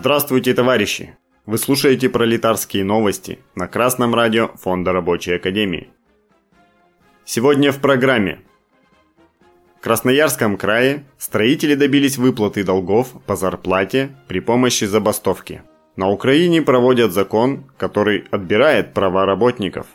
Здравствуйте, товарищи! Вы слушаете пролетарские новости на Красном радио Фонда Рабочей Академии. Сегодня в программе. В Красноярском крае строители добились выплаты долгов по зарплате при помощи забастовки. На Украине проводят закон, который отбирает права работников.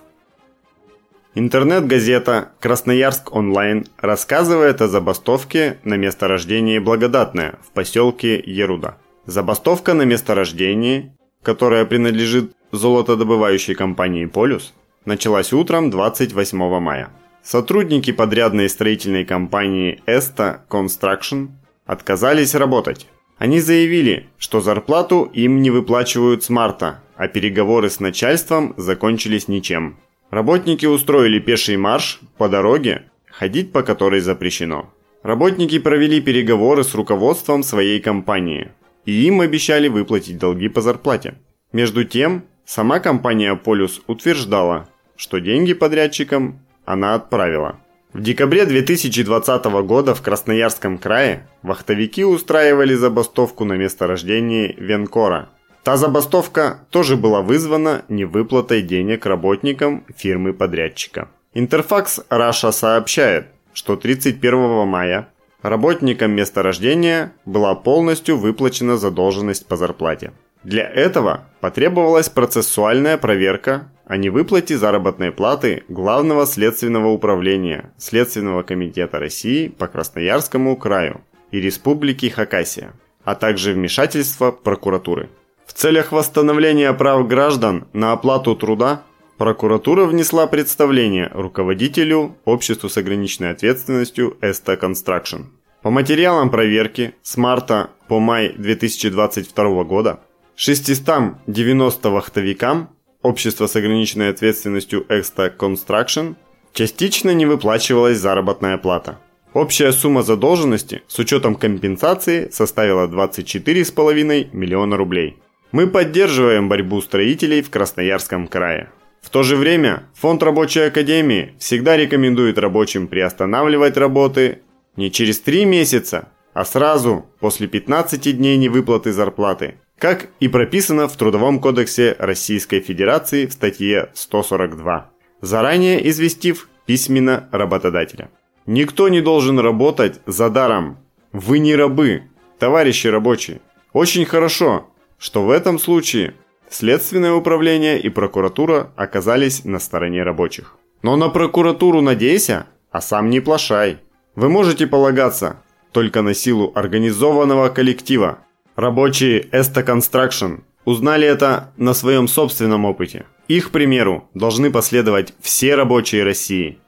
Интернет-газета «Красноярск онлайн» рассказывает о забастовке на месторождении Благодатное в поселке Еруда. Забастовка на месторождении, которая принадлежит золотодобывающей компании «Полюс», началась утром 28 мая. Сотрудники подрядной строительной компании «Эста Construction» отказались работать. Они заявили, что зарплату им не выплачивают с марта, а переговоры с начальством закончились ничем. Работники устроили пеший марш по дороге, ходить по которой запрещено. Работники провели переговоры с руководством своей компании, и им обещали выплатить долги по зарплате. Между тем, сама компания «Полюс» утверждала, что деньги подрядчикам она отправила. В декабре 2020 года в Красноярском крае вахтовики устраивали забастовку на месторождении Венкора – Та забастовка тоже была вызвана невыплатой денег работникам фирмы-подрядчика. Интерфакс Раша сообщает, что 31 мая работникам месторождения была полностью выплачена задолженность по зарплате. Для этого потребовалась процессуальная проверка о невыплате заработной платы Главного следственного управления Следственного комитета России по Красноярскому краю и Республики Хакасия, а также вмешательство прокуратуры. В целях восстановления прав граждан на оплату труда прокуратура внесла представление руководителю обществу с ограниченной ответственностью Эста Construction. По материалам проверки с марта по май 2022 года 690 вахтовикам общества с ограниченной ответственностью Эста Construction частично не выплачивалась заработная плата. Общая сумма задолженности с учетом компенсации составила 24,5 миллиона рублей. Мы поддерживаем борьбу строителей в Красноярском крае. В то же время Фонд Рабочей Академии всегда рекомендует рабочим приостанавливать работы не через 3 месяца, а сразу после 15 дней невыплаты зарплаты, как и прописано в Трудовом кодексе Российской Федерации в статье 142, заранее известив письменно работодателя. Никто не должен работать за даром. Вы не рабы, товарищи рабочие. Очень хорошо, что в этом случае Следственное управление и прокуратура оказались на стороне рабочих. Но на прокуратуру надейся, а сам не плашай. Вы можете полагаться только на силу организованного коллектива. Рабочие Esta Construction узнали это на своем собственном опыте. Их примеру должны последовать все рабочие России.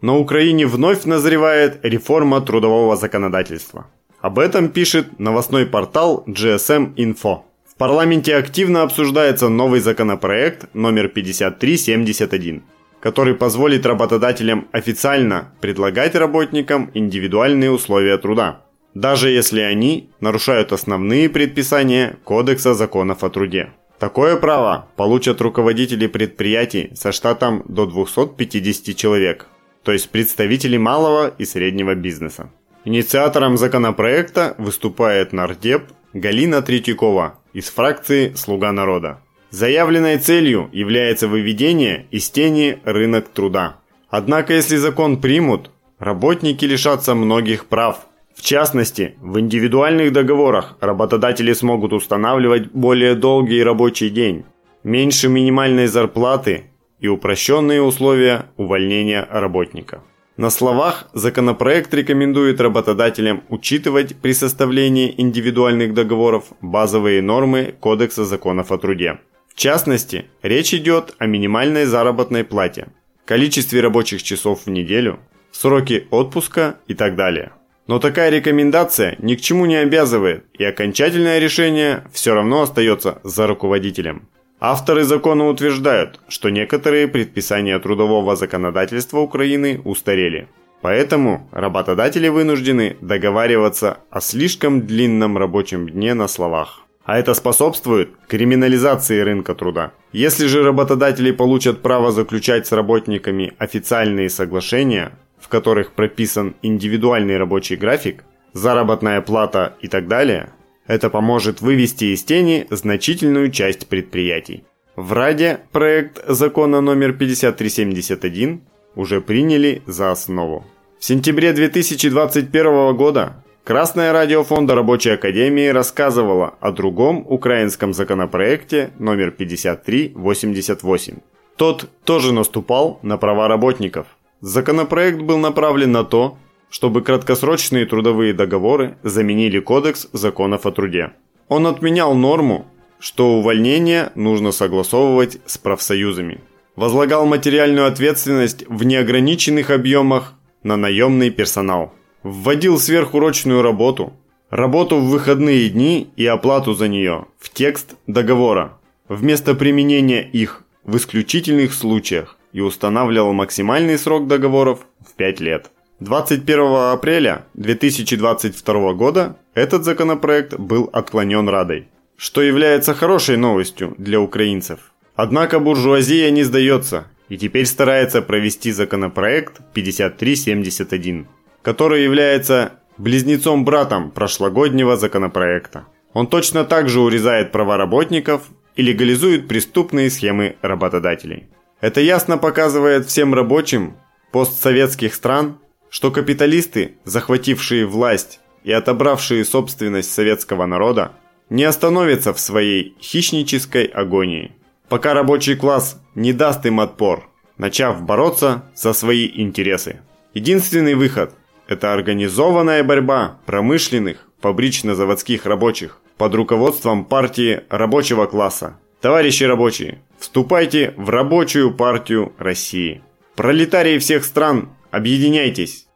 На Украине вновь назревает реформа трудового законодательства. Об этом пишет новостной портал GSM Info. Парламенте активно обсуждается новый законопроект номер 5371, который позволит работодателям официально предлагать работникам индивидуальные условия труда, даже если они нарушают основные предписания Кодекса законов о труде. Такое право получат руководители предприятий со штатом до 250 человек, то есть представители малого и среднего бизнеса. Инициатором законопроекта выступает нардеп Галина Третьякова из фракции «Слуга народа». Заявленной целью является выведение из тени рынок труда. Однако, если закон примут, работники лишатся многих прав. В частности, в индивидуальных договорах работодатели смогут устанавливать более долгий рабочий день, меньше минимальной зарплаты и упрощенные условия увольнения работника. На словах законопроект рекомендует работодателям учитывать при составлении индивидуальных договоров базовые нормы Кодекса законов о труде. В частности, речь идет о минимальной заработной плате, количестве рабочих часов в неделю, сроки отпуска и так далее. Но такая рекомендация ни к чему не обязывает, и окончательное решение все равно остается за руководителем. Авторы закона утверждают, что некоторые предписания трудового законодательства Украины устарели. Поэтому работодатели вынуждены договариваться о слишком длинном рабочем дне на словах. А это способствует криминализации рынка труда. Если же работодатели получат право заключать с работниками официальные соглашения, в которых прописан индивидуальный рабочий график, заработная плата и так далее – Это поможет вывести из тени значительную часть предприятий. В Раде проект закона номер 5371 уже приняли за основу. В сентябре 2021 года Красное радио Фонда Рабочей Академии рассказывало о другом украинском законопроекте номер 5388. Тот тоже наступал на права работников. Законопроект был направлен на то, чтобы краткосрочные трудовые договоры заменили Кодекс законов о труде. Он отменял норму, что увольнение нужно согласовывать с профсоюзами. Возлагал материальную ответственность в неограниченных объемах на наемный персонал. Вводил сверхурочную работу, работу в выходные дни и оплату за нее в текст договора, вместо применения их в исключительных случаях и устанавливал максимальный срок договоров в 5 лет. 21 апреля 2022 года этот законопроект был отклонен Радой, что является хорошей новостью для украинцев. Однако буржуазия не сдается и теперь старается провести законопроект 5371, который является близнецом-братом прошлогоднего законопроекта. Он точно так же урезает права работников и легализует преступные схемы работодателей. Это ясно показывает всем рабочим постсоветских стран, что капиталисты, захватившие власть и отобравшие собственность советского народа, не остановятся в своей хищнической агонии, пока рабочий класс не даст им отпор, начав бороться за свои интересы. Единственный выход – это организованная борьба промышленных, фабрично-заводских рабочих под руководством партии рабочего класса. Товарищи рабочие, вступайте в рабочую партию России. Пролетарии всех стран Объединяйтесь!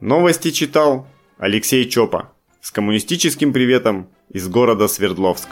Новости читал Алексей Чопа с коммунистическим приветом из города Свердловск.